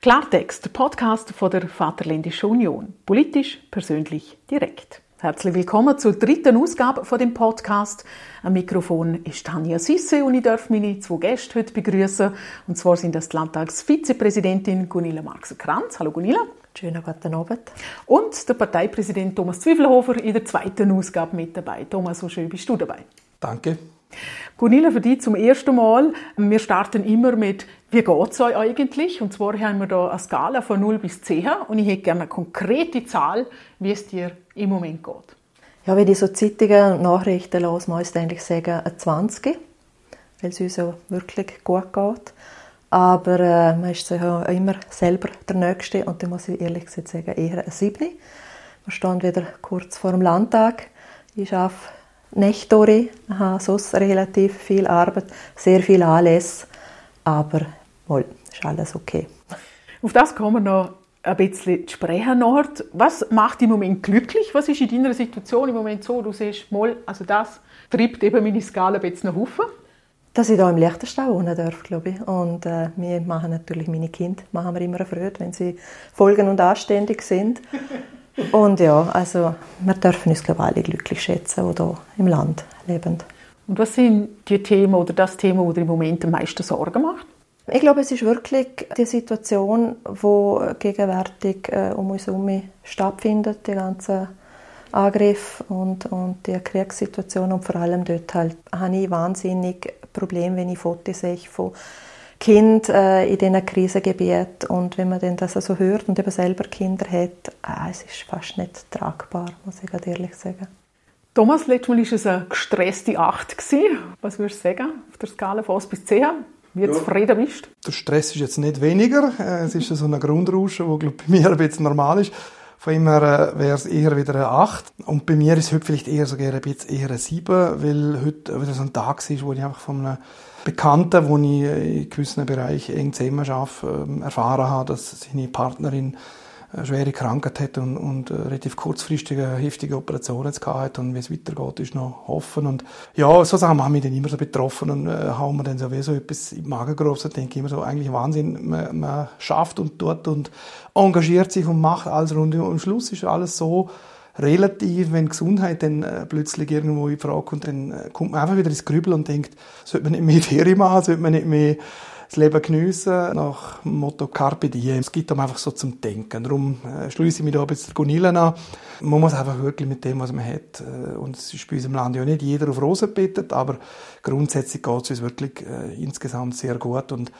Klartext, der Podcast von der Vaterländischen Union. Politisch, persönlich, direkt. Herzlich willkommen zur dritten Ausgabe von dem Podcast. Am Mikrofon ist Tanja Sisse und ich darf meine zwei Gäste heute begrüßen. Und zwar sind das die Landtagsvizepräsidentin Gunilla Marxer-Kranz. Hallo Gunilla. Schönen guten Abend. Und der Parteipräsident Thomas Zwiefelhofer in der zweiten Ausgabe mit dabei. Thomas, so schön bist du dabei. Danke. Gunilla, für dich zum ersten Mal. Wir starten immer mit, wie geht es euch eigentlich? Und zwar haben wir da eine Skala von 0 bis 10 und ich hätte gerne eine konkrete Zahl, wie es dir im Moment geht. Ja, wenn ich so Zeitungen und Nachrichten los, muss ich eigentlich sagen, eine 20, weil es uns ja wirklich gut geht. Aber äh, man ist ja immer selber der Nächste und da muss ich ehrlich gesagt sagen, eher eine 7. Wir stehen wieder kurz vor dem Landtag. Ich arbeite Nächte sonst relativ viel Arbeit, sehr viel Anlässe, aber wohl, ist alles okay. Auf das kommen wir noch ein bisschen zu sprechen. Nord. Was macht im Moment glücklich? Was ist in deiner Situation im Moment so? Du siehst, mal, also das treibt eben meine Skala ein bisschen nach oben. Dass ich hier im Liechtenstein wohnen darf, glaube ich. Und äh, wir machen natürlich meine Kinder, machen wir immer eine Freude, wenn sie folgen und anständig sind. Und ja, also wir dürfen uns glaube ich, alle glücklich schätzen, die hier im Land leben. Und was sind die Themen oder das Thema, das dir im Moment am meisten Sorgen macht? Ich glaube, es ist wirklich die Situation, die gegenwärtig äh, um uns herum stattfindet, die ganzen Angriffe und, und die Kriegssituation und vor allem dort halt habe ich wahnsinnig Probleme, wenn ich Fotos sehe von Kind äh, in diesen Krisengebieten und wenn man dann das also hört und eben selber Kinder hat, äh, es ist fast nicht tragbar, muss ich ehrlich sagen. Thomas, letztes Mal war es eine gestresste Acht. Was würdest du sagen auf der Skala von 1 bis 10? Wie ja. zufrieden bist Der Stress ist jetzt nicht weniger. Äh, es ist so ein Grundrauschen, der bei mir ein bisschen normal ist. Von immer äh, wäre es eher wieder eine 8. Und bei mir ist es heute vielleicht eher sogar ein bisschen eher eine 7, weil heute wieder so ein Tag ist, wo ich einfach von einem Bekannten, wo ich in gewissen Bereichen eng zusammen arbeite, ähm, erfahren habe, dass seine Partnerin eine schwere Krankheit hat und, und äh, relativ kurzfristige, heftige Operationen gehabt und wie es weitergeht, ist noch offen. Und ja, so Sachen haben mich dann immer so betroffen und äh, haben wir dann sowieso etwas im Magen gerobt. Da denke immer so, eigentlich Wahnsinn, man, man schafft und tut und engagiert sich und macht alles rund. Und am Schluss ist alles so, relativ, wenn Gesundheit dann äh, plötzlich irgendwo in Frage kommt, dann äh, kommt man einfach wieder ins Grübeln und denkt, sollte man nicht mehr Ferien machen, sollte man nicht mehr das Leben geniessen, nach dem Motto Carpe Diem. Es gibt einem einfach so zum Denken. Darum äh, schließe ich mich da ein bisschen Gunilla an. Man muss einfach wirklich mit dem, was man hat, und es ist bei uns im Land ja nicht jeder auf Rosen bettet, aber grundsätzlich geht es uns wirklich äh, insgesamt sehr gut und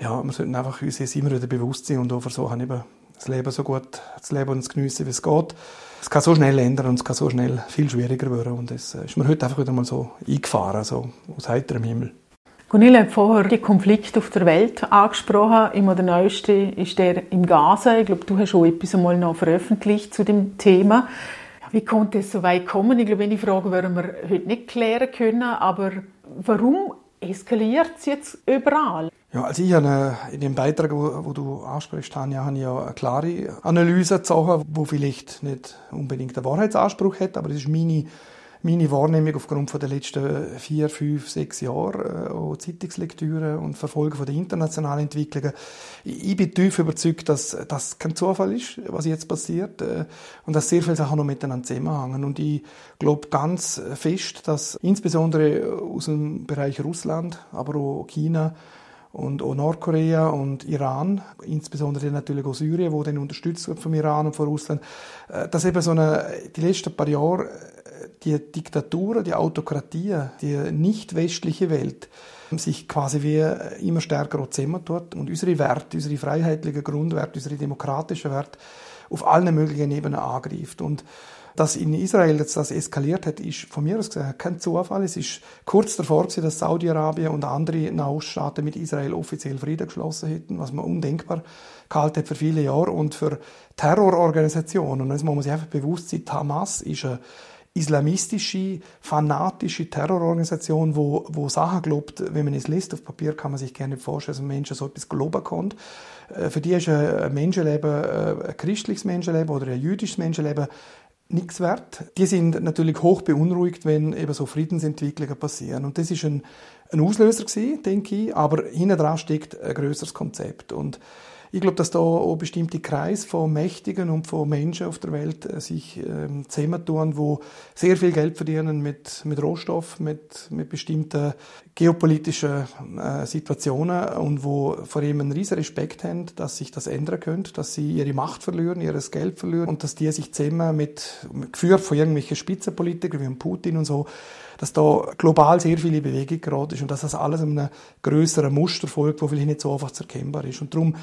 ja, wir sollten einfach uns immer wieder bewusst sein und auch versuchen, eben das Leben so gut zu leben und zu geniessen, wie es geht es kann so schnell ändern und es kann so schnell viel schwieriger werden. Und das äh, ist mir heute einfach wieder mal so eingefahren, so aus heiterem Himmel. Gunilla hat vorher die Konflikte auf der Welt angesprochen. Immer der neueste ist der im Gaza. Ich glaube, du hast schon etwas einmal noch veröffentlicht zu dem Thema. Wie konnte es so weit kommen? Ich glaube, die Frage werden wir heute nicht klären können. Aber warum eskaliert es jetzt überall? Ja, also ich habe in dem Beitrag, wo, wo du ansprichst, Tanja, habe ich ja eine klare Analyse gezogen, wo vielleicht nicht unbedingt einen Wahrheitsanspruch hat, aber das ist meine, meine Wahrnehmung aufgrund von der letzten vier, fünf, sechs Jahre, äh, auch Zeitungslektüre und Verfolgen der internationalen Entwicklungen. Ich bin tief überzeugt, dass das kein Zufall ist, was jetzt passiert, äh, und dass sehr viele Sachen noch miteinander zusammenhängen. Und ich glaube ganz fest, dass insbesondere aus dem Bereich Russland, aber auch China, und auch Nordkorea und Iran, insbesondere natürlich auch Syrien, wo dann unterstützt wird vom Iran und von Russland, äh, dass eben so eine, die letzten paar Jahre äh, die Diktaturen, die Autokratien, die nicht westliche Welt sich quasi wie immer stärker zusammentut und unsere Werte, unsere freiheitlichen Grundwerte, unsere demokratischen Werte auf allen möglichen Ebenen angreift. Und dass in Israel jetzt das eskaliert hat, ist von mir aus gesehen kein Zufall. Es ist kurz davor gewesen, dass Saudi-Arabien und andere Nahoststaaten mit Israel offiziell Frieden geschlossen hätten, was man undenkbar gehalten hat für viele Jahre. Und für Terrororganisationen, und das muss man sich einfach bewusst sein, Hamas ist eine islamistische, fanatische Terrororganisation, wo, wo Sachen glaubt, wenn man es liest auf Papier, kann man sich gerne vorstellen, dass ein Mensch so etwas glauben kann. Äh, für die ist ein Menschenleben, äh, ein christliches Menschenleben oder ein jüdisches Menschenleben nichts wert. Die sind natürlich hoch beunruhigt, wenn eben so Friedensentwicklungen passieren. Und das ist ein, ein Auslöser gewesen, denke ich, aber hinten dran steckt ein größeres Konzept. Und ich glaube, dass da auch bestimmte Kreise von Mächtigen und von Menschen auf der Welt äh, sich ähm, zusammentun, wo sehr viel Geld verdienen mit, mit Rohstoff, mit, mit bestimmten geopolitischen äh, Situationen und wo vor allem einen riesen Respekt haben, dass sich das ändern könnte, dass sie ihre Macht verlieren, ihres Geld verlieren und dass die sich zusammen mit, geführt von irgendwelchen Spitzenpolitikern wie Putin und so, dass da global sehr viele Bewegung gerade ist und dass das alles einem größeren Muster folgt, wo vielleicht nicht so einfach zu erkennbar ist. Und darum,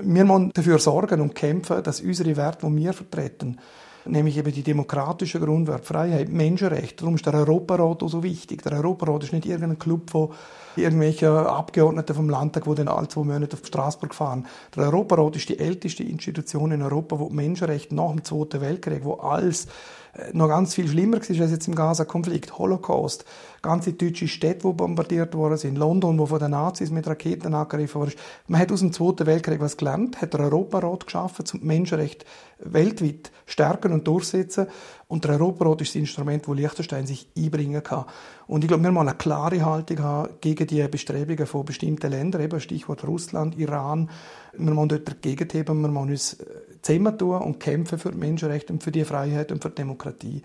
wir müssen dafür sorgen und kämpfen, dass unsere Werte, die wir vertreten, nämlich eben die demokratischen Grundwerte, Freiheit, Menschenrechte. Darum ist der Europarat auch so wichtig. Der Europarat ist nicht irgendein Club von irgendwelchen Abgeordneten vom Landtag, die dann alle zwei Monate auf Straßburg fahren. Der Europarat ist die älteste Institution in Europa, wo Menschenrechte nach dem Zweiten Weltkrieg, wo alles noch ganz viel schlimmer war als jetzt im Gaza-Konflikt. Holocaust, ganze deutsche Städte, die bombardiert worden sind, London, wo von den Nazis mit Raketen angegriffen ist. Man hat aus dem Zweiten Weltkrieg was gelernt, hat der Europarat geschaffen, zum Menschenrecht weltweit stärken und durchsetzen. Und der Europarat ist das Instrument, wo Liechtenstein sich einbringen kann. Und ich glaube, wir müssen eine klare Haltung haben gegen die Bestrebungen von bestimmten Ländern, eben Stichwort Russland, Iran. Wir müssen dort dagegen heben, wir müssen uns äh, zusammentun und kämpfen für die Menschenrechte und für die Freiheit und für die Demokratie.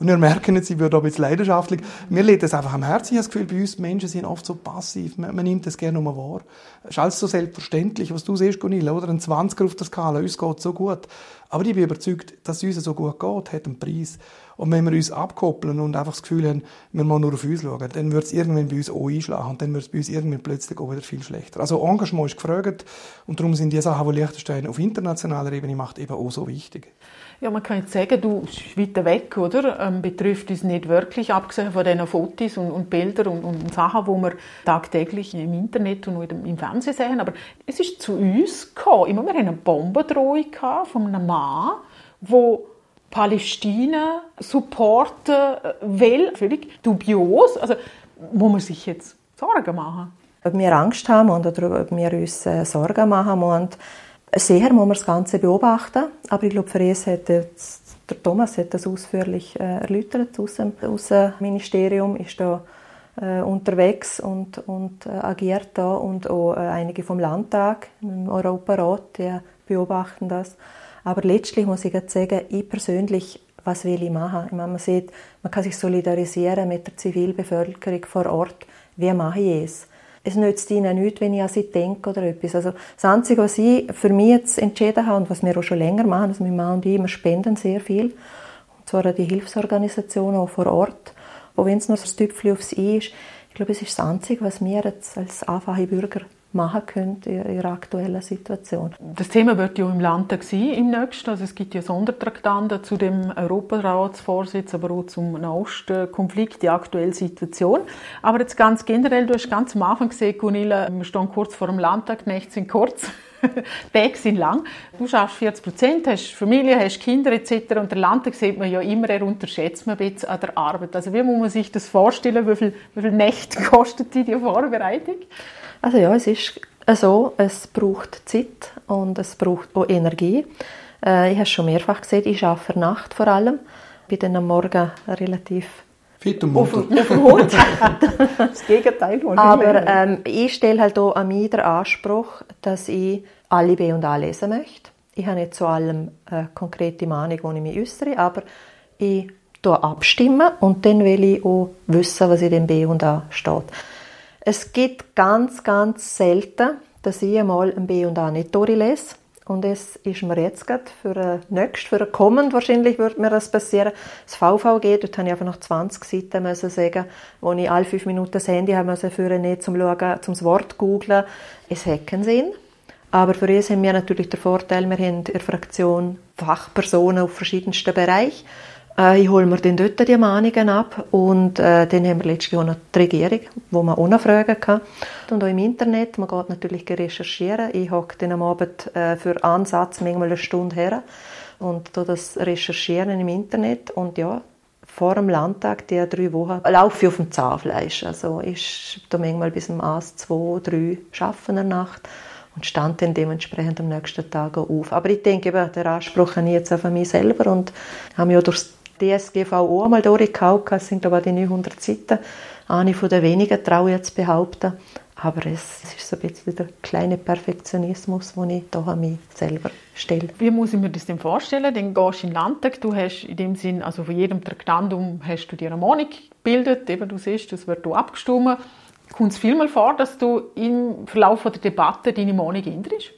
Und wir merken jetzt, ich würde aber jetzt leidenschaftlich, mir liegt das einfach am Herzen. Ich habe das Gefühl, bei uns Menschen sind oft so passiv. Man, man nimmt das gerne mal wahr. Es ist alles so selbstverständlich, was du siehst, Gunilla, oder? Ein 20er auf der Skala, uns geht so gut. Aber ich bin überzeugt, dass es uns so gut geht, hat einen Preis. Und wenn wir uns abkoppeln und einfach das Gefühl haben, wir müssen nur auf uns schauen, dann wird es irgendwann bei uns auch einschlagen und dann wird es bei uns irgendwann plötzlich auch wieder viel schlechter. Also Engagement ist gefragt und darum sind die Sachen, die Liechtenstein auf internationaler Ebene macht, eben auch so wichtig. Ja, man kann jetzt sagen, du bist weiter weg, oder? Ähm, betrifft uns nicht wirklich, abgesehen von diesen Fotos und, und Bildern und, und Sachen, die wir tagtäglich im Internet und im Fernsehen sehen. Aber es ist zu uns gekommen. Immer wir hatten eine Bombendrohung von einem Mann, der Palästina supporten will. Völlig dubios. Also, muss man sich jetzt Sorgen machen? Ob wir Angst haben oder ob wir uns äh, Sorgen machen müssen, Sehr muss man das Ganze beobachten, aber ich glaube, für uns hat jetzt, der Thomas hat das ausführlich äh, erläutert aus dem Außenministerium, ist da äh, unterwegs und, und äh, agiert da und auch äh, einige vom Landtag, im Europarat, die beobachten das. Aber letztlich muss ich sagen, ich persönlich, was will ich machen? Ich meine, man sieht, man kann sich solidarisieren mit der Zivilbevölkerung vor Ort. Wie mache ich es? Es nützt ihnen nichts, wenn ich an sie denke oder etwas. Also das Einzige, was ich für mich jetzt entschieden habe und was wir auch schon länger machen, also mein Mann und ich, wir spenden sehr viel, und zwar an die Hilfsorganisationen auch vor Ort, auch wenn es nur so ein Tüpfchen aufs I ist. Ich glaube, es ist das Einzige, was wir jetzt als einfache Bürger machen können in ihrer aktuellen Situation. Das Thema wird ja im Landtag sein im nächsten. Also es gibt ja Sondertraktanten zu dem Europaratsvorsitz, aber auch zum Nahostkonflikt, die aktuelle Situation. Aber jetzt ganz generell, du hast ganz am Anfang gesehen, Gunilla, wir stehen kurz vor dem Landtag, sind kurz. Tage sind lang. Du schaffst 40 Prozent, hast Familie, hast Kinder etc. Und der Landtag sieht man ja immer, er unterschätzt man ein bisschen an der Arbeit. Also wie muss man sich das vorstellen? Wie viel, wie viel Nächte kostet die, die Vorbereitung? Also ja, es ist so, es braucht Zeit und es braucht auch Energie. Äh, ich habe es schon mehrfach gesehen, ich arbeite Nacht vor allem. Ich bin dann am Morgen relativ Fit und munter. Auf, auf dem Hut. das Gegenteil. Aber ähm, ich stelle halt auch an mich den Anspruch, dass ich alle B und A lesen möchte. Ich habe nicht zu allem eine konkrete Meinung, die ich mich äußere, aber ich abstimmen und dann will ich auch wissen, was in dem B und A steht. Es gibt ganz, ganz selten, dass ich einmal ein B und A nicht durchlese. Und es ist mir jetzt gerade für ein nächstes, für ein kommend wahrscheinlich wird mir das passieren. Das VVG, dort habe ich einfach noch 20 Seiten müssen sagen, wo ich alle fünf Minuten das Handy haben müssen für nicht zum Schauen, zum Wort googlen. Es hat keinen Sinn. Aber für uns haben wir natürlich den Vorteil, wir haben in der Fraktion Fachpersonen auf verschiedensten Bereichen. Äh, ich hole mir dann dort die Mahnungen ab und äh, dann haben wir letztlich auch noch die Regierung, wo man noch fragen kann. Und auch im Internet, man geht natürlich recherchieren. Ich hocke dann am Abend äh, für Ansatz manchmal eine Stunde her und das Recherchieren im Internet und ja, vor dem Landtag, die drei Wochen, laufe ich auf dem Zahnfleisch. Also ich da manchmal bis um 1, 2, 3 arbeiten in der Nacht und stand dann dementsprechend am nächsten Tag auf. Aber ich denke, eben, der Anspruch habe ich jetzt auch von mir selber und habe mich auch durch DSGVO einmal durchgehauen. Es sind, glaube ich, die 900 Seiten. Eine von den wenigen, traue ich jetzt behaupten. Aber es ist so ein bisschen der kleine Perfektionismus, den ich da an mich selber stelle. Wie muss ich mir das denn vorstellen? Dann gehst du in den Landtag, du hast in dem Sinn, also von jedem Traktandum hast du dir eine Meinung gebildet, eben du siehst, das wird abgestimmt. Kommt es vielmal vor, dass du im Verlauf der Debatte deine Meinung änderst?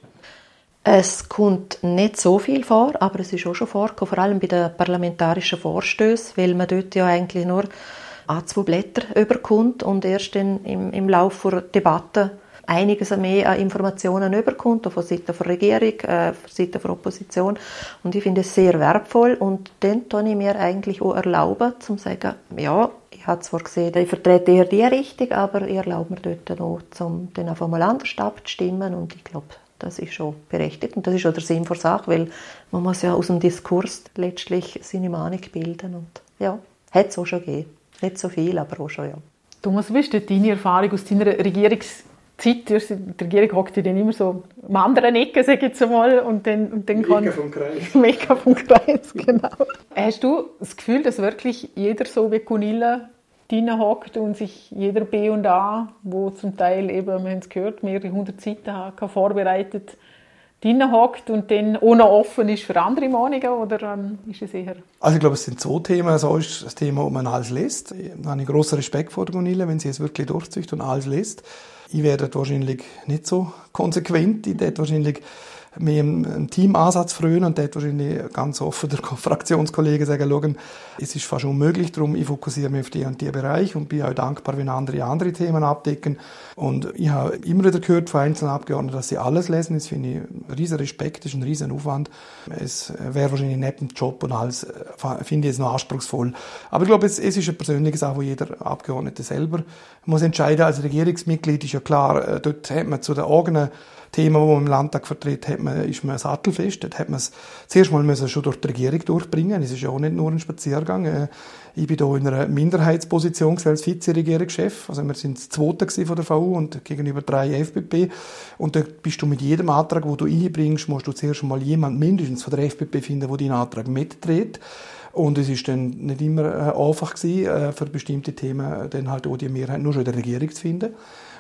Es kommt nicht so viel vor, aber es ist auch schon vorgekommen, vor allem bei den parlamentarischen Vorstößen, weil man dort ja eigentlich nur an zwei Blätter überkommt und erst in, im, im Laufe der Debatte einiges mehr an Informationen überkommt, von Seiten der Regierung, äh, von Seiten der Opposition. Und ich finde es sehr wertvoll und dann kann ich mir eigentlich auch erlauben, zu sagen, ja, ich habe zwar gesehen, ich vertrete eher die Richtung, aber ich erlaube mir dort noch, um dann einfach mal anders abzustimmen und ich glaube, das ist schon berechtigt und das ist auch der Sinn der Sache, weil man muss ja aus dem Diskurs letztlich seine Meinung bilden und ja, hat es auch schon gegeben. Nicht so viel, aber auch schon, ja. Thomas, wie ist deine Erfahrung aus deiner Regierungszeit? Die Regierung hockt ja dann immer so am anderen Ecke, sage ich jetzt einmal, und dann, und dann kann... Mega vom Kreis. Mega vom Kreis, genau. Hast du das Gefühl, dass wirklich jeder so wie Kunilla drinnen hockt und sich jeder B und A, wo zum Teil eben, wir haben es gehört, mehrere hundert Seiten vorbereitet, drinnen hockt und dann ohne offen ist für andere Meinungen oder ähm, ist es eher? Also ich glaube, es sind zwei Themen. So ist das Thema, ob man alles liest. Ich habe großen Respekt vor der Gunilla, wenn sie es wirklich durchzieht und alles liest. Ich werde wahrscheinlich nicht so konsequent. Ich werde wahrscheinlich mehr im Teamansatz frühen und dort wahrscheinlich ganz offen der Fraktionskollegen sagen, schauen, es ist fast unmöglich, darum ich fokussiere mich auf die und die Bereich und bin auch dankbar, wenn andere andere Themen abdecken. Und ich habe immer wieder gehört von einzelnen Abgeordneten, dass sie alles lesen. Das finde ich ein riesen Respekt, das ist ein riesen Aufwand. Es wäre wahrscheinlich nicht ein Job und alles, äh, finde ich es noch anspruchsvoll. Aber ich glaube, es, es ist eine persönliche Sache, wo jeder Abgeordnete selber muss entscheiden. Als Regierungsmitglied ist ja klar, äh, dort hat man zu den eigenen Thema, das man im Landtag vertritt, hat man, ist man sattelfest. Dort hat man es zuerst mal müssen schon durch die Regierung durchbringen. Es ist ja auch nicht nur ein Spaziergang. Äh, ich bin hier in einer Minderheitsposition als Vize-Regierungschef. Also wir sind das Zweite von der VU und gegenüber drei FPP. Und da bist du mit jedem Antrag, den du einbringst, musst du zuerst mal jemand mindestens von der FPP finden, der deinen Antrag mitdreht. Und es ist dann nicht immer äh, einfach gewesen, äh, für bestimmte Themen dann halt auch die Mehrheit nur schon in der Regierung zu finden.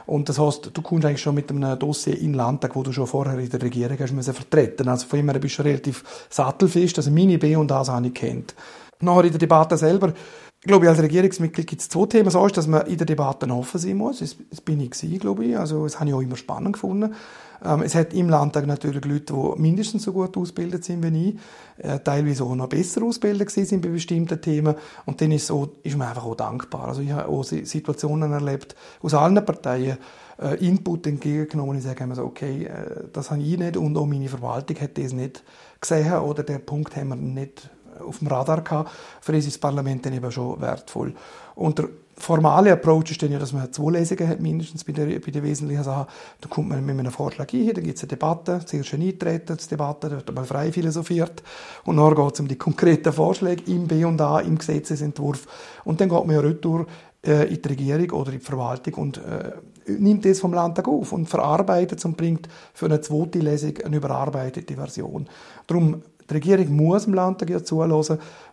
Und das heißt, du kommst eigentlich schon mit einem Dossier in den Landtag, wo du schon vorher in der Regierung hast müssen vertreten. Also von immer bist du relativ sattelfest. Also meine B und A habe ich kennt. Nachher in der Debatte selber, glaube ich, als Regierungsmitglied gibt es zwei Themen. So ist, dass man in der Debatte offen sein muss. Das, das bin ich gewesen, glaube ich. Also, das habe ich auch immer spannend gefunden. Ähm, es hat im Landtag natürlich Leute, die mindestens so gut ausgebildet sind wie ich, äh, teilweise auch noch besser ausgebildet sind bei bestimmten Themen. Und dann ist, so, ist man einfach auch dankbar. Also ich habe auch Situationen erlebt aus allen Parteien, äh, Input entgegengenommen ich sage immer so, okay, äh, das habe ich nicht und auch meine Verwaltung hat das nicht gesehen oder der Punkt haben wir nicht auf dem Radar gehabt. Für uns ist das Parlament dann eben schon wertvoll. Und der formale Approach ist dann ja, dass man zwei Lesungen hat, mindestens bei, der, bei den wesentlichen Sachen. Da kommt man mit einem Vorschlag ein, dann gibt es eine Debatte, zuerst eine Eintretensdebatte, da wird mal frei philosophiert und dann geht es um die konkreten Vorschläge im B und A, im Gesetzesentwurf und dann geht man ja retour äh, in die Regierung oder in die Verwaltung und äh, nimmt das vom Landtag auf und verarbeitet es und bringt für eine zweite Lesung eine überarbeitete Version. Darum die Regierung muss im Landtag ja zuhören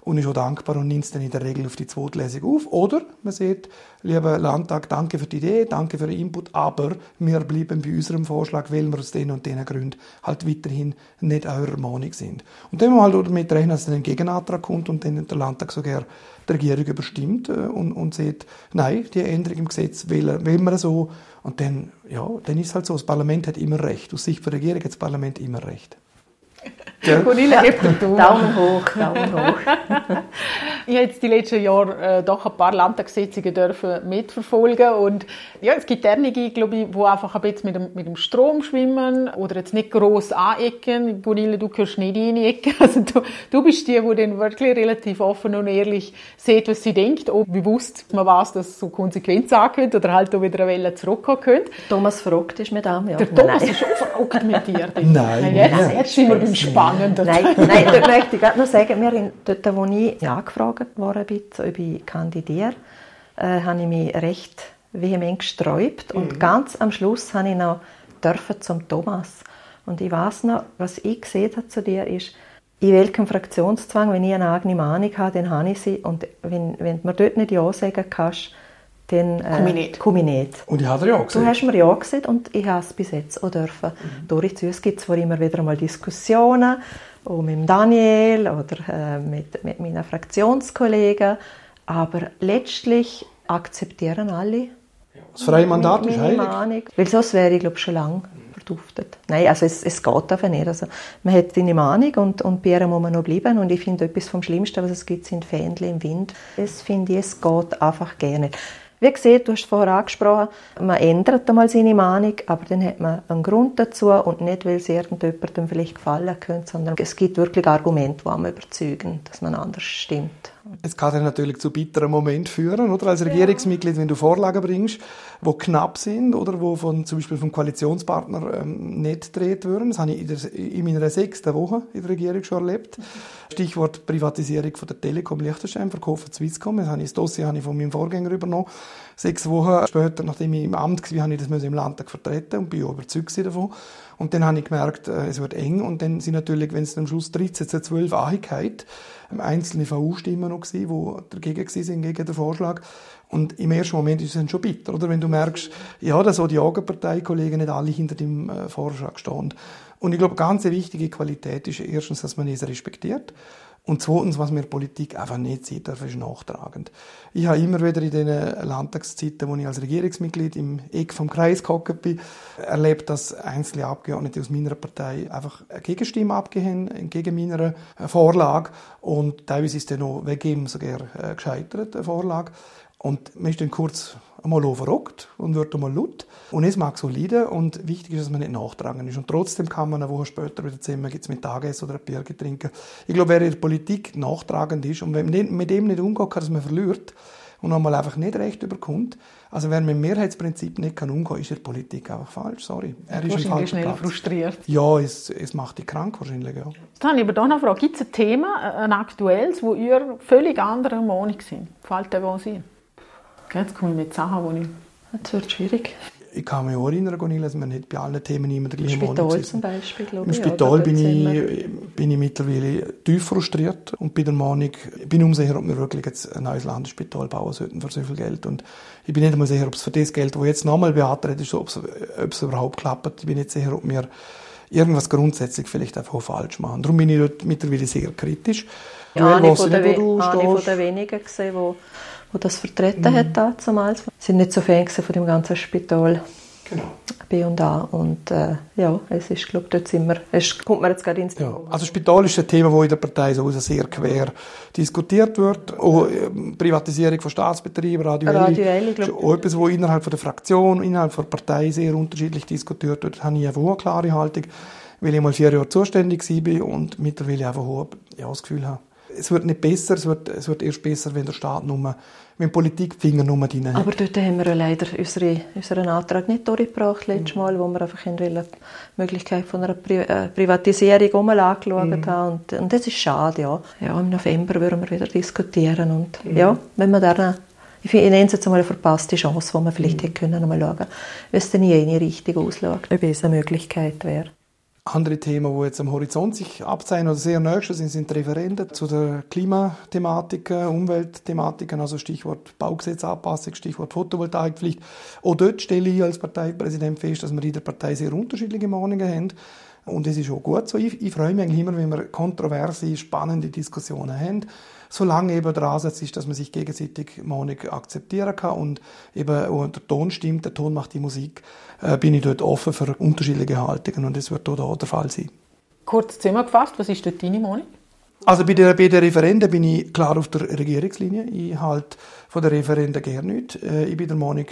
und ist auch dankbar und nimmt es dann in der Regel auf die zweite Lesung auf. Oder man sagt, lieber Landtag, danke für die Idee, danke für den Input, aber wir bleiben bei unserem Vorschlag, weil wir aus den und den Gründen halt weiterhin nicht eurer Meinung sind. Und dann muss man halt damit rechnen, dass dann ein Gegenantrag kommt und dann der Landtag sogar die Regierung überstimmt äh, und, und sagt, nein, die Änderung im Gesetz will, will man so. Und dann, ja, dann ist es halt so, das Parlament hat immer Recht. Aus Sicht der Regierung hat das Parlament immer Recht. Ja. Cornelia Daumen hoch, Daumen hoch. ich habe jetzt die letzten Jahre äh, doch ein paar Landtagssitzungen dürfen mitverfolgen und ja, es gibt einige, glaube ich, die einfach ein bisschen mit dem, mit dem Strom schwimmen oder jetzt nicht gross anecken. Gunilla, du gehörst nicht in die Ecke. Also du, du bist die, die dann wirklich relativ offen und ehrlich sieht, was sie denkt, ob bewusst man weiß, dass es so Konsequenz angeht oder halt auch wieder eine Welle zurückkommen könnte. Thomas verrückt ist mit dem, ja. Der Thomas nein. ist schon verrückt mit dir. Nein, nein. Jetzt, nein. jetzt sind wir beim Spannenden. Nein, nein, dort möchte ich noch sagen, wir dort, wo ich angefragt worden bin, ob ich kandidiere, äh, habe ich mich recht vehement gesträubt. Mhm. Und ganz am Schluss habe ich noch dürfen zum Thomas. Und ich weiß noch, was ich gesehen habe zu dir, ist, in welchem Fraktionszwang, wenn ich eine eigene Meinung habe, dann habe ich sie. Und wenn, wenn du mir dort nicht Ja sagen kannst, dann äh, nicht. Und ich habe ja gesagt. Du hast mir ja gesagt und ich habe es bis jetzt auch dürfen mhm. durchziehen. Es gibt zwar immer wieder mal Diskussionen, auch mit Daniel oder äh, mit, mit meinen Fraktionskollegen, aber letztlich akzeptieren alle das freie Mandat ist heilig. Meinung, weil sonst wäre ich glaube schon lange verduftet. Nein, also es, es geht einfach nicht. Also man hat seine Meinung und, und bei ihr muss man noch bleiben und ich finde etwas vom Schlimmsten, was es gibt, sind Fähnchen im Wind. Das finde ich, es geht einfach gerne nicht. Wie gesagt, du hast vorher angesprochen, man ändert einmal seine Meinung, aber dann hat man einen Grund dazu und nicht, weil es irgendjemandem vielleicht gefallen könnte, sondern es gibt wirklich Argumente, die einem überzeugen, dass man anders stimmt. Es kann dann natürlich zu bitteren Momenten führen, oder? Als Regierungsmitglied, wenn du Vorlagen bringst, die knapp sind oder wo von, zum Beispiel vom Koalitionspartner ähm, nicht gedreht würden. Das habe ich in, der, in meiner sechsten Woche in der Regierung schon erlebt. Stichwort Privatisierung von der Telekom Liechtenstein, Verkauf von Swisscom. Das, habe ich, das Dossier habe ich von meinem Vorgänger übernommen. Sechs Wochen später, nachdem ich im Amt war, habe ich das im Landtag vertreten und bin überzeugt davon. Und dann habe ich gemerkt, äh, es wird eng und dann sind natürlich, wenn es am Schluss 13 zu 12 Einigkeit, einzelne VU-Stimmen noch gewesen, die dagegen waren, gegen den Vorschlag. Und im ersten Moment ist es dann schon bitter, oder? Wenn du merkst, ja, dass auch die Augenparteikollegen nicht alle hinter dem äh, Vorschlag stehen. Und ich glaube, ganz eine wichtige Qualität ist erstens, dass man es respektiert. Und zweitens, was mir Politik einfach nicht sieht, darf, ist nachtragend. Ich habe immer wieder in den Landtagszeiten, wo ich als Regierungsmitglied im Eck vom Kreis gehockt bin, erlebt, dass einzelne Abgeordnete aus meiner Partei einfach eine Gegenstimme abgehen, gegen meine Vorlage. Und teilweise ist dann noch wegen sogar äh, gescheitert, eine Vorlage. Und man ist dann kurz einmal verrückt und wird einmal laut. Und es mag solide und wichtig ist, dass man nicht nachtragen ist. Und trotzdem kann man eine Woche später wieder zusammen gibt's Mittagessen oder ein Bier trinken. Ich glaube, wer in der Politik nachtragend ist und mit dem nicht umgehen kann, dass man verliert und einmal einfach nicht recht überkommt, also wer mit dem Mehrheitsprinzip nicht kann umgehen, ist in der Politik einfach falsch. Sorry. Er ist wahrscheinlich schnell Platz. frustriert. Ja, es, es macht dich krank wahrscheinlich, ja. Jetzt habe ich aber doch noch eine Frage. Gibt es ein Thema, ein aktuelles, wo ihr völlig anderer Meinung sind? Fällt dir was ein? Jetzt komme ich mit Sachen, die ich... Das wird schwierig. Ich kann mich auch erinnern, Gonil, dass wir nicht bei allen Themen immer der gleichen Meinung. Im Spital zum Beispiel, glaube Im ich. Im Spital bin ich, bin ich mittlerweile tief frustriert und bei der Meinung, ich bin umso sicher, ob wir wirklich jetzt ein neues Landesspital bauen sollten für so viel Geld. Und ich bin nicht einmal sicher, ob es für das Geld, das jetzt nochmal beantragt ist, ob es, ob es überhaupt klappt. Ich bin nicht sicher, ob wir irgendwas grundsätzlich vielleicht einfach falsch machen. Darum bin ich dort mittlerweile sehr kritisch. Ja, eine von, der, eine von der wenigen gesehen, die wo das vertreten mhm. hat damals. Sie sind nicht so Fan von dem ganzen Spital. Genau. B und A. Und äh, ja, es ist, glaube dort sind wir, es kommt mir jetzt gerade ins ja. Also Spital ist ein Thema, das in der Partei so sehr quer diskutiert wird. Auch äh, Privatisierung von Staatsbetrieben, Radio, Radio L, ist auch etwas, das innerhalb von der Fraktion, innerhalb der Partei sehr unterschiedlich diskutiert wird. Da habe ich einfach eine klare Haltung, weil ich mal vier Jahre zuständig war und mittlerweile einfach ja, das Gefühl habe, es wird nicht besser, es wird, es wird erst besser, wenn der Staat nur, wenn Politik die Finger nur drin hat. Aber dort haben wir leider unsere, unseren Antrag nicht durchgebracht, letztes mhm. Mal, wo wir einfach die Möglichkeit von einer Pri äh, Privatisierung einmal angeschaut mhm. haben. Und, und das ist schade, ja. Ja, im November würden wir wieder diskutieren und mhm. ja, wenn wir dann ich, ich nenne es jetzt einmal eine verpasste Chance, die man vielleicht mhm. hätte können, mal schauen, wie es dann je nicht richtig ausschaut, ob es eine Möglichkeit wäre. Andere Themen, die jetzt am Horizont sich abzeichnen oder sehr nächst sind, sind Referenden zu der Klimathematik, Umweltthematiken, also Stichwort Baugesetzanpassung, Stichwort Photovoltaikpflicht. Auch dort stelle ich als Parteipräsident fest, dass wir in der Partei sehr unterschiedliche Meinungen haben. Und es ist auch gut so. Ich, ich freue mich eigentlich immer, wenn wir kontroverse, spannende Diskussionen haben solange eben der Ansatz ist, dass man sich gegenseitig Meinung akzeptieren kann und eben der Ton stimmt, der Ton macht die Musik, äh, bin ich dort offen für unterschiedliche Haltungen und das wird auch da der Fall sein. Kurz zusammengefasst, was ist dort deine Meinung? Also bei den, bei den Referenden bin ich klar auf der Regierungslinie. Ich halte von den Referenden gerne nicht. Äh, ich bin der Meinung,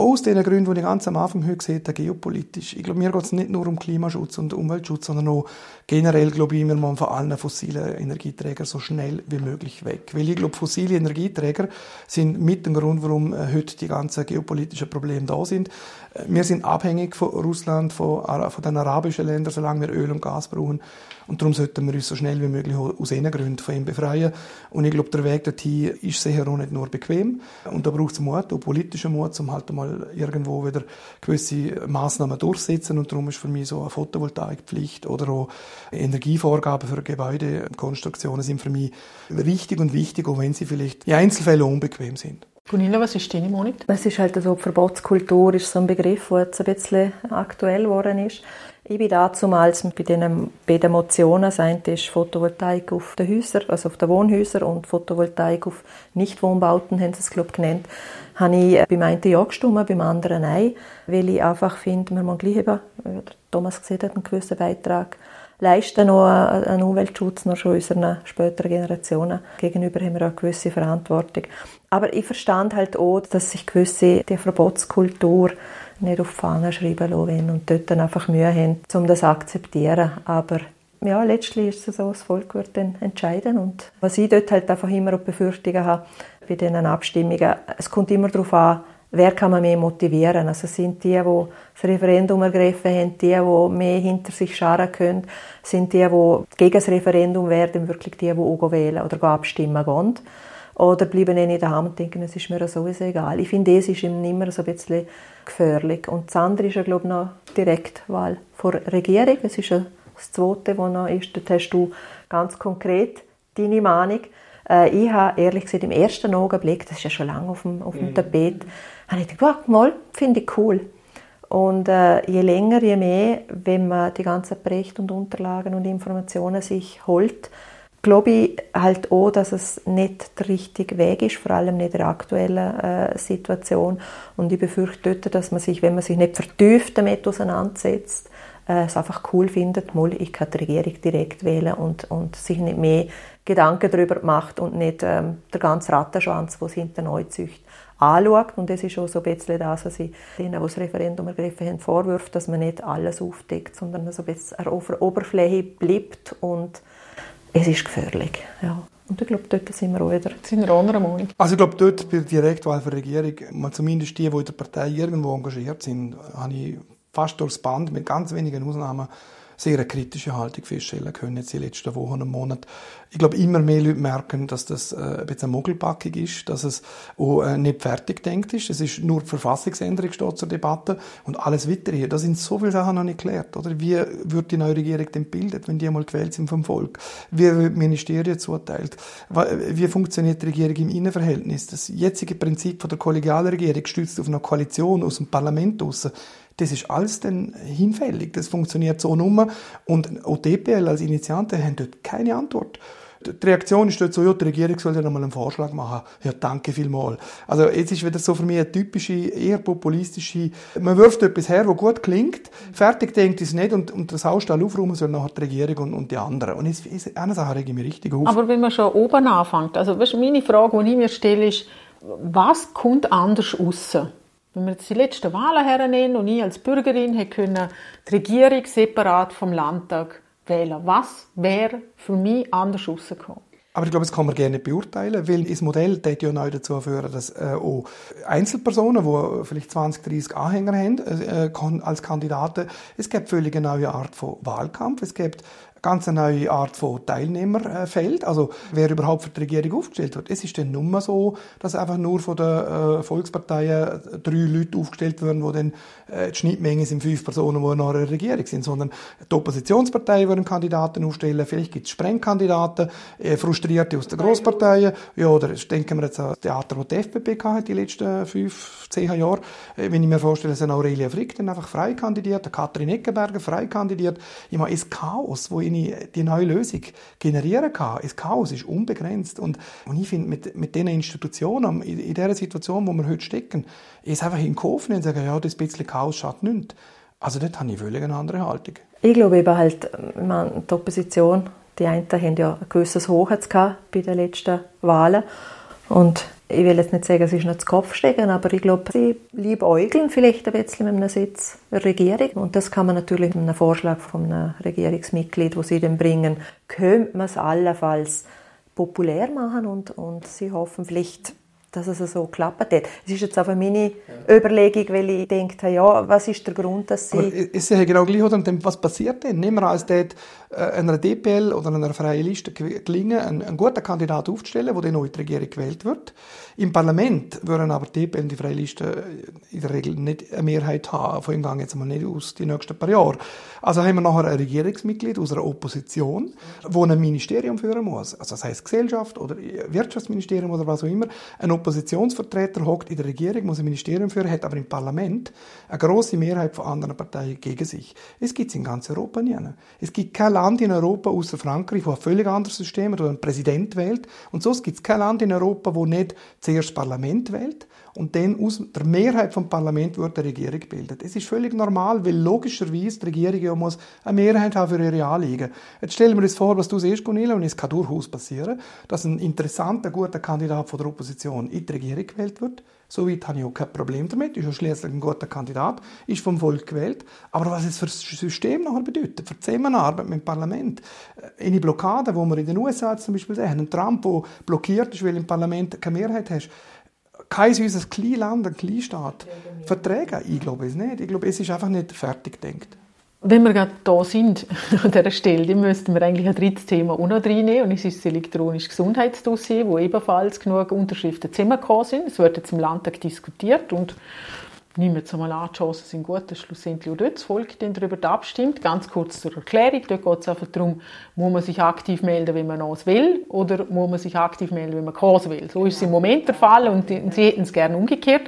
aus den Gründen, die ich ganz am Anfang gesehen habe, geopolitisch. Ich glaube, mir geht es nicht nur um Klimaschutz und Umweltschutz, sondern auch generell, glaube ich, wir müssen von allen fossilen Energieträgern so schnell wie möglich weg. Weil ich glaube, fossile Energieträger sind mit dem Grund, warum äh, heute die ganzen geopolitischen Probleme da sind. Äh, wir sind abhängig von Russland, von, von den arabischen Ländern, solange wir Öl und Gas brauchen. Und darum sollten wir uns so schnell wie möglich aus diesen Gründen von ihm befreien. Und ich glaube, der Weg dorthin ist sicher auch nicht nur bequem. Und da braucht es Mut, auch politischen Mut, um halt mal irgendwo wieder gewisse Massnahmen durchzusetzen. Und darum ist für mich so eine Photovoltaikpflicht oder auch Energievorgaben für Gebäudekonstruktionen sind für mich richtig und wichtig, auch wenn sie vielleicht in Einzelfällen unbequem sind. Gunilla, was ist deine Meinung? Es ist halt so, die Verbotskultur ist so ein Begriff, der jetzt ein bisschen aktuell geworden ist. Ich bin damals bei den beiden Motionen, das eine ist Photovoltaik auf den Häusern, also auf den Wohnhäusern und Photovoltaik auf Nichtwohnbauten, haben sie es glaube genannt, habe ich beim einen ja gestimmt, beim anderen nein, weil ich einfach finde, wir müssen gleich eben, wie Thomas gesagt hat, einen gewissen Beitrag leisten noch einen Umweltschutz noch schon unseren späteren Generationen. Gegenüber haben wir auch eine gewisse Verantwortung. Aber ich verstand halt auch, dass sich gewisse die Verbotskultur nicht auf die Fahne schreiben lassen und dort dann einfach Mühe haben, um das zu akzeptieren. Aber ja, letztlich ist es so, das Volk wird dann entscheiden. Und was ich dort halt einfach immer auch Befürchtungen habe bei diesen Abstimmungen, es kommt immer darauf an, wer kann man mehr motivieren? Also sind die, die das Referendum ergriffen haben, die, die mehr hinter sich scharen können, sind die, die gegen das Referendum werden, wirklich die, die auch wählen oder abstimmen gehen? Oder bleiben ihnen daheim und denken, es ist mir sowieso egal. Ich finde, es ist immer so ein bisschen gefährlich. Und das andere ist ja, glaube ich, noch Direktwahl vor Regierung. Das ist ja das Zweite, was noch ist. Dort hast du ganz konkret deine Meinung. Äh, ich habe ehrlich gesagt im ersten Augenblick, das ist ja schon lange auf dem, auf dem mhm. Tapet, habe ich gedacht, mal, finde ich cool. Und äh, je länger, je mehr, wenn man die ganzen Berichte und Unterlagen und Informationen sich holt, glaube ich halt auch, dass es nicht der richtige Weg ist, vor allem nicht in der aktuellen äh, Situation. Und ich befürchte dort, dass man sich, wenn man sich nicht vertieft damit auseinandersetzt, äh, es einfach cool findet, mal, ich kann die Regierung direkt wählen und, und sich nicht mehr Gedanken darüber macht und nicht ähm, der ganze Rattenschwanz, der hinter neu zücht, anschaut. Und das ist auch so ein bisschen das, was ich denen, die das Referendum ergriffen haben, vorwirft, dass man nicht alles aufdeckt, sondern so ein bisschen auf der Oberfläche bleibt und es ist gefährlich. Ja. Und ich glaube, dort sind wir auch wieder. Sind wir anderer Meinung? Also ich glaube, dort bei der Direktwahl für die Regierung, mal zumindest die, die in der Partei irgendwo engagiert sind, habe ich fast durchs Band mit ganz wenigen Ausnahmen sehr eine kritische Haltung feststellen können, jetzt die letzten Wochen und Monate. Ich glaube, immer mehr Leute merken, dass das äh, ein bisschen Mogelpackung ist, dass es auch äh, nicht fertig denkt ist. Es ist nur die Verfassungsänderung steht zur Debatte und alles weitere. Da sind so viele Sachen noch nicht geklärt, oder? Wie wird die neue Regierung denn bildet, wenn die einmal gewählt sind vom Volk? Wie wird Ministerien zuteilt? Wie funktioniert die Regierung im Innenverhältnis? Das jetzige Prinzip von der Kollegialregierung gestützt auf eine Koalition aus dem Parlament draussen, das ist alles dann hinfällig. Das funktioniert so nur. Und DPL als Initiante haben dort keine Antwort. Die Reaktion ist dort so, ja, die Regierung soll ja nochmal einen Vorschlag machen. Ja, danke vielmals. Also, jetzt ist wieder so für mich eine typische, eher populistische, man wirft etwas her, was gut klingt, fertig denkt es nicht und, und das Hausstall aufräumen soll nachher die Regierung und, und die anderen. Und jetzt, ist, eine Sache rege ich mich richtig auf. Aber wenn man schon oben anfängt, also, weißt, meine Frage, die ich mir stelle, ist, was kommt anders raus? Wenn wir jetzt die letzten Wahlen hernehmen und ich als Bürgerin hätte die Regierung separat vom Landtag wählen was wäre für mich anders rausgekommen? Aber ich glaube, das kann man gerne beurteilen, weil das Modell tät ja neu dazu führen, dass äh, auch Einzelpersonen, die vielleicht 20, 30 Anhänger haben, äh, als Kandidaten, es gibt völlig eine neue Art von Wahlkampf, es gibt ganz eine neue Art von Teilnehmerfeld, also wer überhaupt für die Regierung aufgestellt wird. Es ist dann nur mal so, dass einfach nur von den äh, Volksparteien drei Leute aufgestellt werden, wo dann äh, die Schnittmenge sind fünf Personen, die in einer Regierung sind, sondern die Oppositionsparteien würden Kandidaten aufstellen, vielleicht gibt es Sprengkandidaten, äh, Frustrierte aus den Grossparteien, ja, oder denken wir jetzt an das Theater, das die FDP hatte die letzten fünf, zehn Jahre, äh, wenn ich mir vorstelle, dass Aurelia Frick dann einfach frei kandidiert, Katrin Eckenberger frei kandidiert, ich meine, es Chaos, wo ich die neue Lösung generieren kann. Das Chaos ist unbegrenzt. Und, und ich finde, mit, mit diesen Institutionen, in, in dieser Situation, wo wir heute stecken, ist einfach in den Kopf nehmen und sagen, ja, das bisschen Chaos schadet nichts. Also dort habe ich völlig eine andere Haltung. Ich glaube eben halt, meine, die Opposition, die einen haben ja ein gewisses Hochheits bei den letzten Wahlen. Und ich will jetzt nicht sagen, es ist nicht zu Kopf stecken, aber ich glaube, sie liebäugeln vielleicht ein bisschen mit einem Sitz der Regierung. Und das kann man natürlich mit einem Vorschlag von einem Regierungsmitglied, wo sie dann bringen, könnte man es allenfalls populär machen und, und sie hoffen vielleicht dass es so geklappt hat. Es ist jetzt einfach meine ja. Überlegung, weil ich denke, ja, was ist der Grund, dass sie... Aber ist ja genau gleich, oder? was passiert denn? Nehmen wir an, es dort äh, einer DPL oder einer freien Liste gelingen, einen, einen guten Kandidat aufzustellen, neu die Regierung gewählt wird. Im Parlament würden aber die DPL und die freie Liste in der Regel nicht eine Mehrheit haben, von dem jetzt mal nicht aus die nächsten paar Jahre. Also haben wir nachher ein Regierungsmitglied aus einer Opposition, wo ein Ministerium führen muss. Also das heißt Gesellschaft oder Wirtschaftsministerium oder was auch immer. Eine Oppositionsvertreter hockt in der Regierung, muss ein Ministerium führen, hat aber im Parlament eine große Mehrheit von anderen Parteien gegen sich. Es gibt es in ganz Europa nicht. Es gibt kein Land in Europa außer Frankreich, wo ein völlig anderes System hat, wo ein Präsident wählt. Und sonst gibt es kein Land in Europa, wo nicht zuerst das Parlament wählt und dann aus der Mehrheit vom Parlament wird eine Regierung gebildet. Es ist völlig normal, weil logischerweise die Regierung ja muss eine Mehrheit haben für ihre Anliegen. Jetzt stellen wir uns vor, was du siehst, Gunilla, und es kann durchaus passieren, dass ein interessanter, guter Kandidat von der Opposition in die Regierung gewählt wird. Soweit habe ich auch kein Problem damit. Ist ja schließlich ein guter Kandidat, ist vom Volk gewählt. Aber was es für das System nachher bedeutet, für die Zusammenarbeit mit dem Parlament, äh, eine Blockade, wo wir in den USA zum Beispiel sehen, ein Trump, der blockiert ist, weil im Parlament keine Mehrheit hast, kann unser Kleinland, ein Kleinstaat vertragen? Ich glaube es nicht. Ich glaube, es ist einfach nicht fertig gedacht. Wenn wir gerade da sind, an dieser Stelle, dann müssten wir eigentlich ein drittes Thema auch noch reinnehmen. Und es ist das elektronische Gesundheitsdossier, wo ebenfalls genug Unterschriften zusammengekommen sind. Es wird jetzt im Landtag diskutiert und nehmen wir einmal an, die Chancen sind gut, dass schlussendlich auch dort das Volk darüber abstimmt. Ganz kurz zur Erklärung, dort geht es einfach darum, muss man sich aktiv melden, wenn man es will, oder muss man sich aktiv melden, wenn man keins will. So ist es im Moment der Fall und Sie hätten es gerne umgekehrt.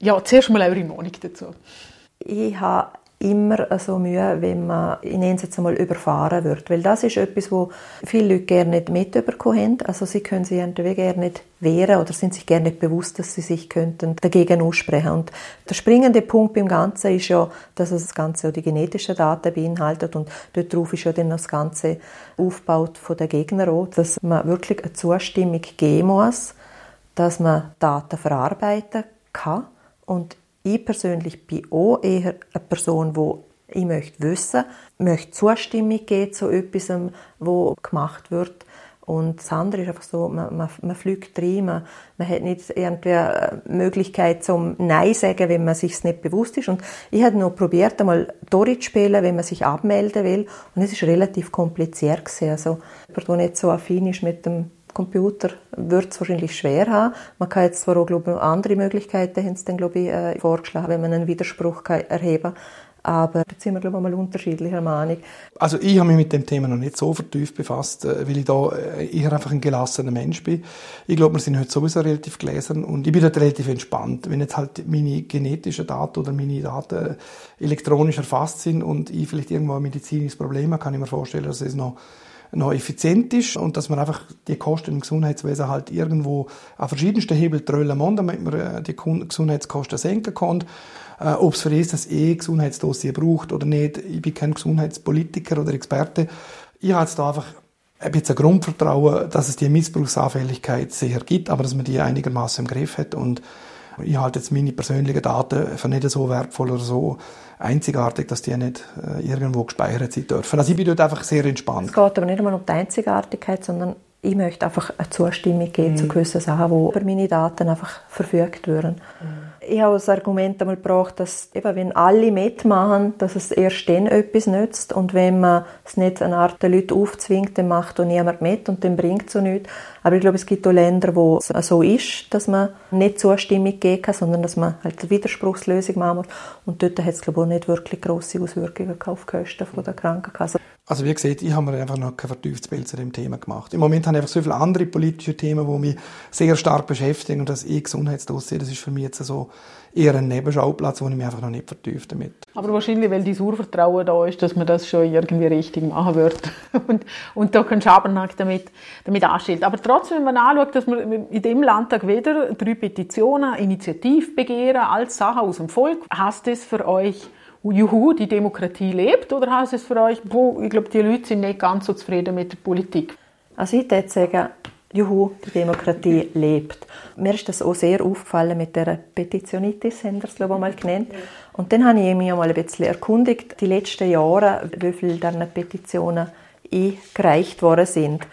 Ja, zuerst mal eure Meinung dazu. Ich habe immer so Mühe, wenn man, es jetzt einmal, überfahren wird. Weil das ist etwas, wo viele Leute gerne nicht mitbekommen haben. Also sie können sich irgendwie gerne nicht wehren oder sind sich gerne nicht bewusst, dass sie sich könnten dagegen aussprechen. Und der springende Punkt beim Ganzen ist ja, dass das Ganze auch die genetischen Daten beinhaltet und dort drauf ist ja dann das Ganze aufgebaut von den Gegnern auch, dass man wirklich eine Zustimmung geben muss, dass man Daten verarbeiten kann und ich persönlich bin auch eher eine Person, wo ich möchte wissen, möchte Zustimmung geben zu etwas, was gemacht wird. Und das andere ist einfach so, man, man, man fliegt rein, man, man hat nicht irgendwie eine Möglichkeit zum Nein sagen, wenn man sich nicht bewusst ist. Und ich habe noch probiert, einmal Dorit zu spielen, wenn man sich abmelden will. Und es ist relativ kompliziert gewesen. Also, jemand, der nicht so affin ist mit dem Computer wird es wahrscheinlich schwer haben. Man kann jetzt zwar auch, glaube ich, andere Möglichkeiten haben dann, glaube ich, äh, vorgeschlagen, wenn man einen Widerspruch kann erheben kann. Aber da sind wir, glaube ich, mal unterschiedlicher Meinung. Also ich habe mich mit dem Thema noch nicht so vertieft befasst, äh, weil ich da äh, eher einfach ein gelassener Mensch bin. Ich glaube, wir sind heute sowieso relativ gläsern und ich bin dort relativ entspannt. Wenn jetzt halt meine genetischen Daten oder meine Daten elektronisch erfasst sind und ich vielleicht irgendwo ein medizinisches Problem habe, kann ich mir vorstellen, dass es noch noch effizient ist und dass man einfach die Kosten im Gesundheitswesen halt irgendwo an verschiedensten Hebel tröllen muss, damit man äh, die Gesundheitskosten senken kann. Äh, Ob es für das das E-Gesundheitsdossier braucht oder nicht, ich bin kein Gesundheitspolitiker oder Experte. Ich habe jetzt da einfach ein bisschen Grundvertrauen, dass es die Missbrauchsanfälligkeit sicher gibt, aber dass man die einigermaßen im Griff hat und ich halte jetzt meine persönlichen Daten für nicht so wertvoll oder so einzigartig, dass die nicht äh, irgendwo gespeichert sein dürfen. Also ich bin dort einfach sehr entspannt. Es geht aber nicht einmal um die Einzigartigkeit, sondern ich möchte einfach eine Zustimmung geben mhm. zu gewissen Sachen, wo über meine Daten einfach verfügt werden. Mhm ich habe das Argument einmal gebracht, dass eben, wenn alle mitmachen, dass es erst dann etwas nützt und wenn man es nicht eine Art der Leute aufzwingt, dann macht auch niemand mit und dann bringt es so nichts. Aber ich glaube, es gibt auch Länder, wo es so ist, dass man nicht Zustimmung geben kann, sondern dass man halt eine Widerspruchslösung machen muss. Und dort hat es, glaube ich, auch nicht wirklich grosse Auswirkungen auf die Kosten der Krankenkasse. Also wie gesagt, ich habe mir einfach noch kein vertieftes Bild zu dem Thema gemacht. Im Moment habe ich einfach so viele andere politische Themen, die mich sehr stark beschäftigen und das E-Gesundheitsdossier, das ist für mich jetzt so eher ein Nebenschauplatz, wo ich mich einfach noch nicht vertieft damit. Aber wahrscheinlich, weil dein Urvertrauen da ist, dass man das schon irgendwie richtig machen wird und, und da kein Schabernack damit, damit anstellt. Aber trotzdem, wenn man anschaut, dass man in dem Landtag weder drei Petitionen, Initiativbegehren als Sachen aus dem Volk, hast das für euch juhu, die Demokratie lebt? Oder heißt es für euch, boah, ich glaube, die Leute sind nicht ganz so zufrieden mit der Politik? Also ich würde sagen, juhu, die Demokratie lebt. Mir ist das auch sehr aufgefallen mit der Petitionitis, haben wir es glaube ich mal genannt. Und dann habe ich mich mal ein bisschen erkundigt, die letzten Jahre, wie viele dieser Petitionen eingereicht worden sind.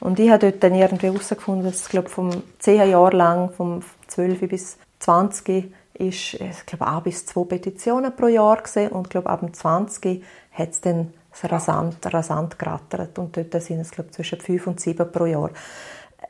Und ich habe dort dann irgendwie herausgefunden, dass es glaube vom 10 Jahre lang, vom 12 bis 20 ist, ich glaube, ein bis zwei Petitionen pro Jahr gesehen und ich glaube, ab dem 20 hat es dann rasant, rasant gerattert und dort sind es, glaube ich, zwischen fünf und sieben pro Jahr.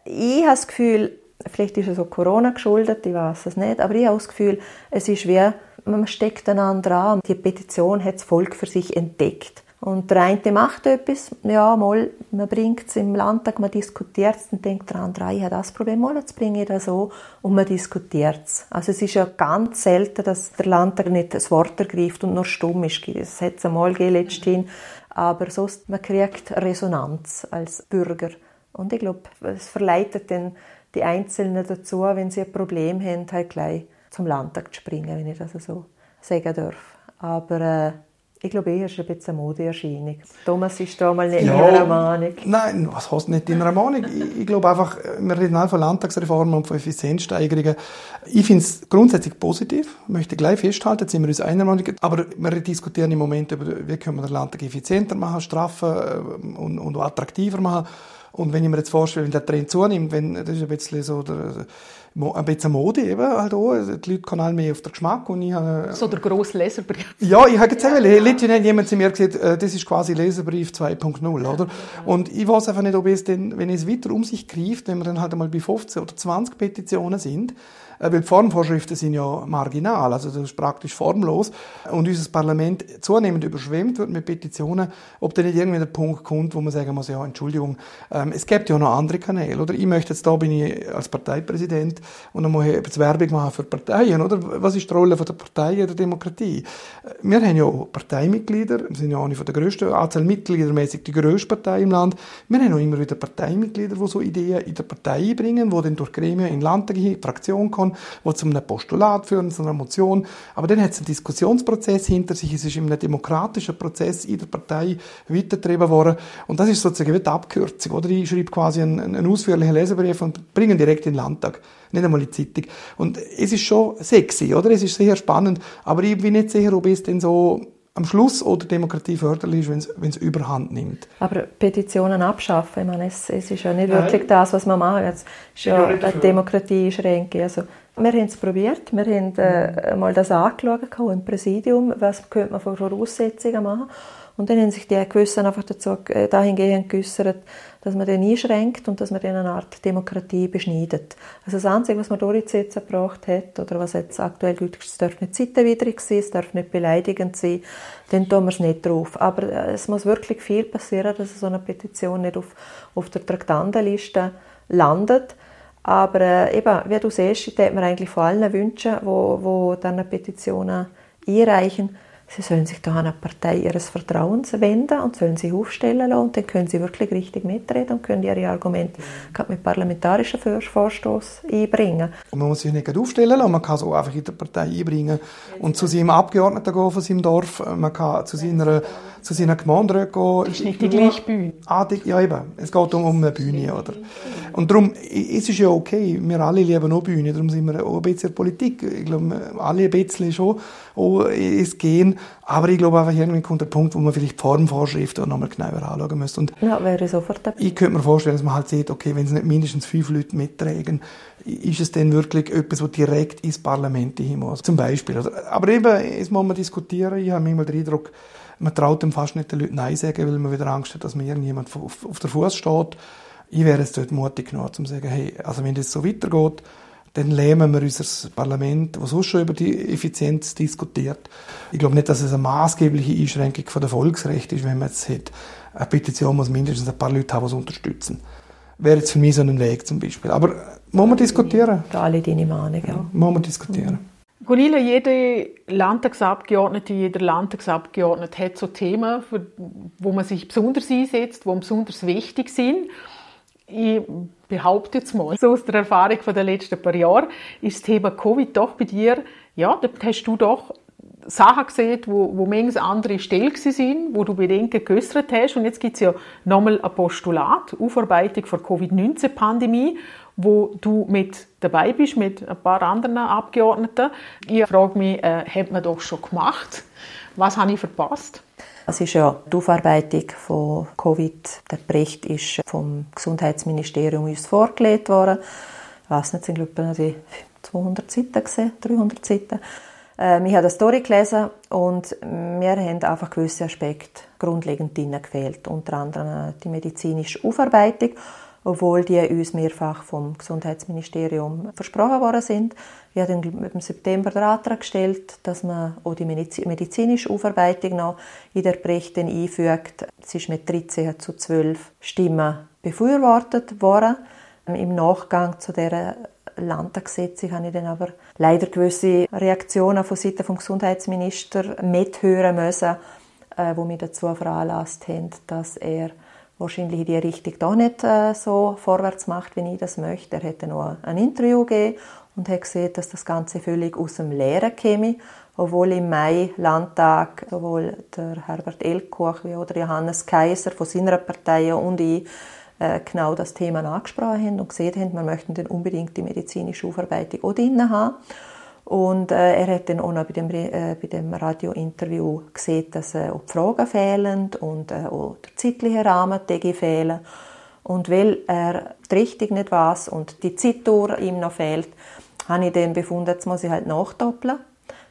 Ich habe das Gefühl, vielleicht ist es so Corona geschuldet, ich weiß es nicht, aber ich habe das Gefühl, es ist wie, man steckt einander an. Die Petition hat das Volk für sich entdeckt Und der eine macht etwas, ja, mal, man bringt es im Landtag, man diskutiert es, dann denkt der andere, ich habe das Problem, mal, jetzt bringe ich das so, und man diskutiert es. Also es ist ja ganz selten, dass der Landtag nicht das Wort ergreift und nur stumm ist. Es hat es einmal letzthin, aber sonst, man kriegt Resonanz als Bürger. Und ich glaube, es verleitet dann die Einzelnen dazu, wenn sie ein Problem haben, halt gleich zum Landtag zu springen, wenn ich das so sagen darf. Aber äh, ich glaube, eher ist ein bisschen eine Modeerscheinung. Thomas ist da mal nicht ja, in einer Meinung. Nein, was heißt nicht in einer Meinung? ich, ich glaube einfach, wir reden auch von Landtagsreformen und von Effizienzsteigerungen. Ich finde es grundsätzlich positiv, möchte gleich festhalten, sind wir uns einer Meinung. Aber wir diskutieren im Moment über, wie können wir den Landtag effizienter machen, straffer äh, und, und attraktiver machen. Und wenn ich mir jetzt vorstelle, wenn der Trend zunimmt, wenn, das ist ein bisschen so der, ein bisschen Mode eben halt auch. Die Leute kommen mehr auf den Geschmack und ich habe... So der grosse Leserbrief. Ja, ich habe gesagt, letztens hat jemand zu mir gesagt, äh, das ist quasi Leserbrief 2.0, oder? Und ich weiß einfach nicht, ob es denn, wenn es weiter um sich greift, wenn wir dann halt einmal bei 15 oder 20 Petitionen sind, äh, weil die Formvorschriften sind ja marginal, also das ist praktisch formlos. Und unser Parlament zunehmend überschwemmt wird mit Petitionen, ob da nicht irgendwie der Punkt kommt, wo man sagen muss, ja, Entschuldigung, ähm, es gibt ja noch andere Kanäle, oder? Ich möchte jetzt, da bin ich als Parteipräsident und dann muss ich jetzt Werbung machen für Parteien, oder? Was ist die Rolle der Partei in der Demokratie? Äh, wir haben ja Parteimitglieder, wir sind ja eine der grössten, Anzahl Mitgliedermäßig die grösste Partei im Land. Wir haben auch immer wieder Parteimitglieder, die so Ideen in der Partei einbringen, die dann durch Gremien in Landtag, Fraktion kommen die zu einem Postulat führen, zu einer Motion. Aber dann hat es einen Diskussionsprozess hinter sich. Es ist in einem demokratischen Prozess in der Partei weitergetrieben worden. Und das ist sozusagen die Abkürzung. Oder ich schreibe quasi einen, einen ausführlichen Leserbrief und bringe ihn direkt in den Landtag. Nicht einmal in die Zeitung. Und es ist schon sexy, oder? Es ist sehr spannend. Aber ich bin nicht sicher, ob es denn so am Schluss oder Demokratie förderlich ist, wenn es überhand nimmt. Aber Petitionen abschaffen, ich meine, es, es ist ja nicht Nein. wirklich das, was man macht. Es ist ja eine Demokratie einschränken. Also, wir haben es probiert, wir haben äh, mal das angeschaut im Präsidium, was könnte man für Voraussetzungen machen. Und dann haben sich die Gewissen einfach dazu, äh, dahingehend geäußert, dass man den einschränkt und dass man den eine Art Demokratie beschneidet. Also das Einzige, was man durchgesetzt gebracht hat, oder was jetzt aktuell gilt, es darf nicht zeitenwidrig sein, es darf nicht beleidigend sein, dann tun wir es nicht drauf. Aber äh, es muss wirklich viel passieren, dass so eine Petition nicht auf, auf der Traktandenliste landet. Aber äh, eben, wie du siehst, ich würde mir eigentlich vor allen wünschen, wo, wo dann Petitionen einreichen, Sie sollen sich da an eine Partei ihres Vertrauens wenden und sollen sich aufstellen lassen und dann können sie wirklich richtig mitreden und können ihre Argumente mhm. mit parlamentarischen Vorstoß einbringen. Und man muss sich nicht aufstellen lassen, man kann es auch einfach in der Partei einbringen und zu seinem Abgeordneten gehen von seinem Dorf, man kann zu seiner, zu seiner Gemeinde gehen. Das ist nicht die gleiche Bühne. Ah, die, ja eben, es geht um, um eine Bühne, oder? Und darum, es ist ja okay, wir alle lieben auch Bühne, darum sind wir auch ein bisschen Politik. Ich glaube, alle ein bisschen schon auch ins Gehen. Aber ich glaube einfach, irgendwie kommt der Punkt, wo man vielleicht die Formvorschriften noch mal genauer anschauen müsste. Und ja, wäre sofort dabei. Ich könnte mir vorstellen, dass man halt sieht, okay, wenn es nicht mindestens fünf Leute mittragen, ist es denn wirklich etwas, was direkt ins Parlament hin muss? Zum Beispiel. Aber eben, es muss man diskutieren. Ich habe manchmal den Eindruck, man traut dem fast nicht den Leuten Nein sagen, weil man wieder Angst hat, dass man irgendjemand auf, auf der Fuß steht ich wäre jetzt dort mutig genug, um zu sagen, hey, also wenn das so weitergeht, dann lähmen wir unser Parlament, das sonst schon über die Effizienz diskutiert. Ich glaube nicht, dass es eine maßgebliche Einschränkung von der Volksrechte ist, wenn man jetzt hat, eine Petition muss mindestens ein paar Leute haben, die es unterstützen. Wäre jetzt für mich so ein Weg zum Beispiel. Aber muss man diskutieren. Da alle deine Meinung, ja. Muss man diskutieren. Mhm. Gunilla, jede Landtagsabgeordnete, jeder Landtagsabgeordnete hat so Themen, wo man sich besonders einsetzt, die besonders wichtig sind ich behaupte jetzt mal, so aus der Erfahrung den letzten paar Jahren, ist das Thema Covid doch bei dir, ja, da hast du doch Sachen gesehen, wo, wo manches andere Stellen sind, wo du Bedenken geäußert hast. Und jetzt gibt es ja nochmal ein Postulat, Aufarbeitung der Covid-19-Pandemie, wo du mit dabei bist, mit ein paar anderen Abgeordneten. Ich frage mich, äh, hat man doch schon gemacht? Was habe ich verpasst? Es ist ja die Aufarbeitung von Covid. Der Bericht ist vom Gesundheitsministerium uns vorgelegt worden. Ich weiß nicht, es sind glaube ich 200 Seiten gesehen, 300 Seiten. Ähm, ich habe das durchgelesen und mir haben einfach gewisse Aspekte grundlegend gefehlt. Unter anderem die medizinische Aufarbeitung. Obwohl die uns mehrfach vom Gesundheitsministerium versprochen worden sind. Wir haben im September den Antrag gestellt, dass man auch die medizinische Aufarbeitung noch in der Bericht einfügt. Es ist mit 13 zu 12 Stimmen befürwortet worden. Im Nachgang zu der Landtagssitzung habe ich dann aber leider gewisse Reaktionen von Seiten vom Gesundheitsminister mithören müssen, äh, wo mich dazu veranlasst haben, dass er wahrscheinlich in die Richtung doch nicht äh, so vorwärts macht, wie ich das möchte. Er hätte noch ein Interview gegeben und hat gesehen, dass das Ganze völlig aus dem Leeren käme, obwohl im Mai Landtag sowohl der Herbert Elkoch wie auch der Johannes Kaiser von seiner Partei und ich äh, genau das Thema angesprochen haben und gesehen haben, wir möchten dann unbedingt die medizinische Aufarbeitung auch drin haben. Und äh, er hat dann auch noch bei dem, äh, bei dem Radiointerview gesehen, dass äh, auch die Fragen fehlen und äh, auch der zeitliche Rahmen fehlen. Und weil er die Richtung nicht weiß und die Zeittour ihm noch fehlt, habe ich dann befunden, jetzt muss ich halt nachdoppeln.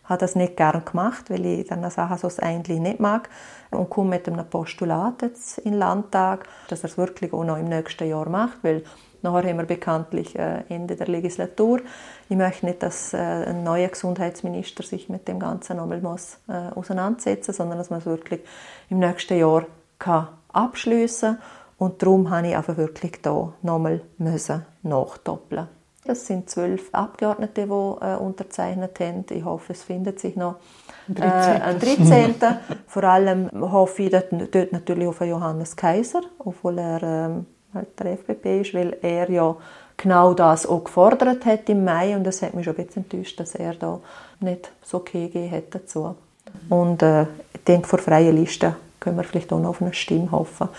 Habe das nicht gern gemacht, weil ich dann Sachen so eigentlich nicht mag. Und komme mit einem Postulat jetzt in den Landtag, dass er es wirklich auch noch im nächsten Jahr macht, weil Nachher haben wir bekanntlich äh, Ende der Legislatur. Ich möchte nicht, dass äh, ein neuer Gesundheitsminister sich mit dem Ganzen nochmal muss, äh, auseinandersetzen sondern dass man es wirklich im nächsten Jahr kann abschliessen Und darum habe ich einfach wirklich da nochmal nachdoppeln das sind zwölf Abgeordnete, die äh, unterzeichnet haben. Ich hoffe, es findet sich noch äh, ein 13. Vor allem hoffe ich dort, dort natürlich auf Johannes Kaiser, obwohl er ähm, der FDP ist, weil er ja genau das auch gefordert hat im Mai und das hat mich schon ein bisschen enttäuscht, dass er da nicht so okay gegeben hat dazu. Und äh, ich denke, vor freien Listen können wir vielleicht auch noch auf eine Stimme hoffen.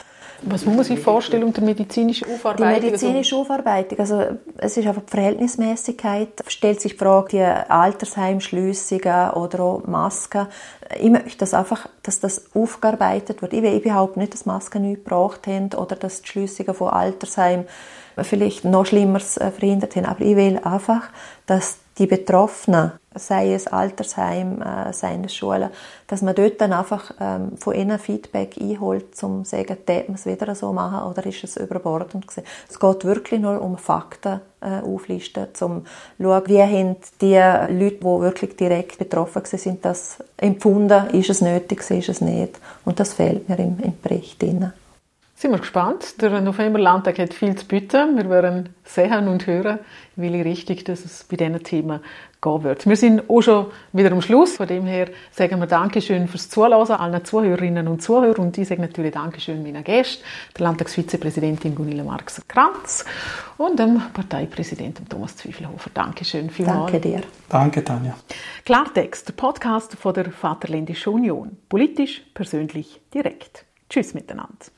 Was muss man sich vorstellen unter medizinischer Aufarbeitung? Die medizinische Aufarbeitung, also es ist einfach die Verhältnismäßigkeit. Stellt sich die Frage, die Altersheimschliessungen oder auch Masken. Ich möchte das einfach, dass das aufgearbeitet wird. Ich will überhaupt nicht, dass Masken nicht gebraucht haben oder dass die Schliessungen von Altersheimen vielleicht noch Schlimmeres äh, verhindert haben. Aber ich will einfach, dass die Betroffenen, sei es Altersheim, äh, es Schulen, dass man dort dann einfach ähm, von ihnen Feedback einholt, um zu sagen, darf man es wieder so machen oder ist es überbordend gewesen. Es geht wirklich nur um Fakten äh, auflisten, um zu schauen, wie haben die Leute, die wirklich direkt betroffen sind, das empfunden, ist es nötig, ist es nicht. Und das fehlt mir im, im Bericht drin. Sind wir gespannt. Der Novemberlandtag hat viel zu bieten. Wir werden sehen und hören, wie richtig dass es bei diesen Themen gehen wird. Wir sind auch schon wieder am Schluss. Von dem her sagen wir Dankeschön fürs Zuhören allen Zuhörerinnen und Zuhörern. Und ich sage natürlich Dankeschön meiner Gäste, der Landtagsvizepräsidentin Gunilla Marx-Kranz und dem Parteipräsidenten Thomas Zwiefelhofer. Dankeschön vielmals. Danke dir. Danke, Tanja. Klartext, der Podcast von der Vaterländischen Union. Politisch, persönlich, direkt. Tschüss miteinander.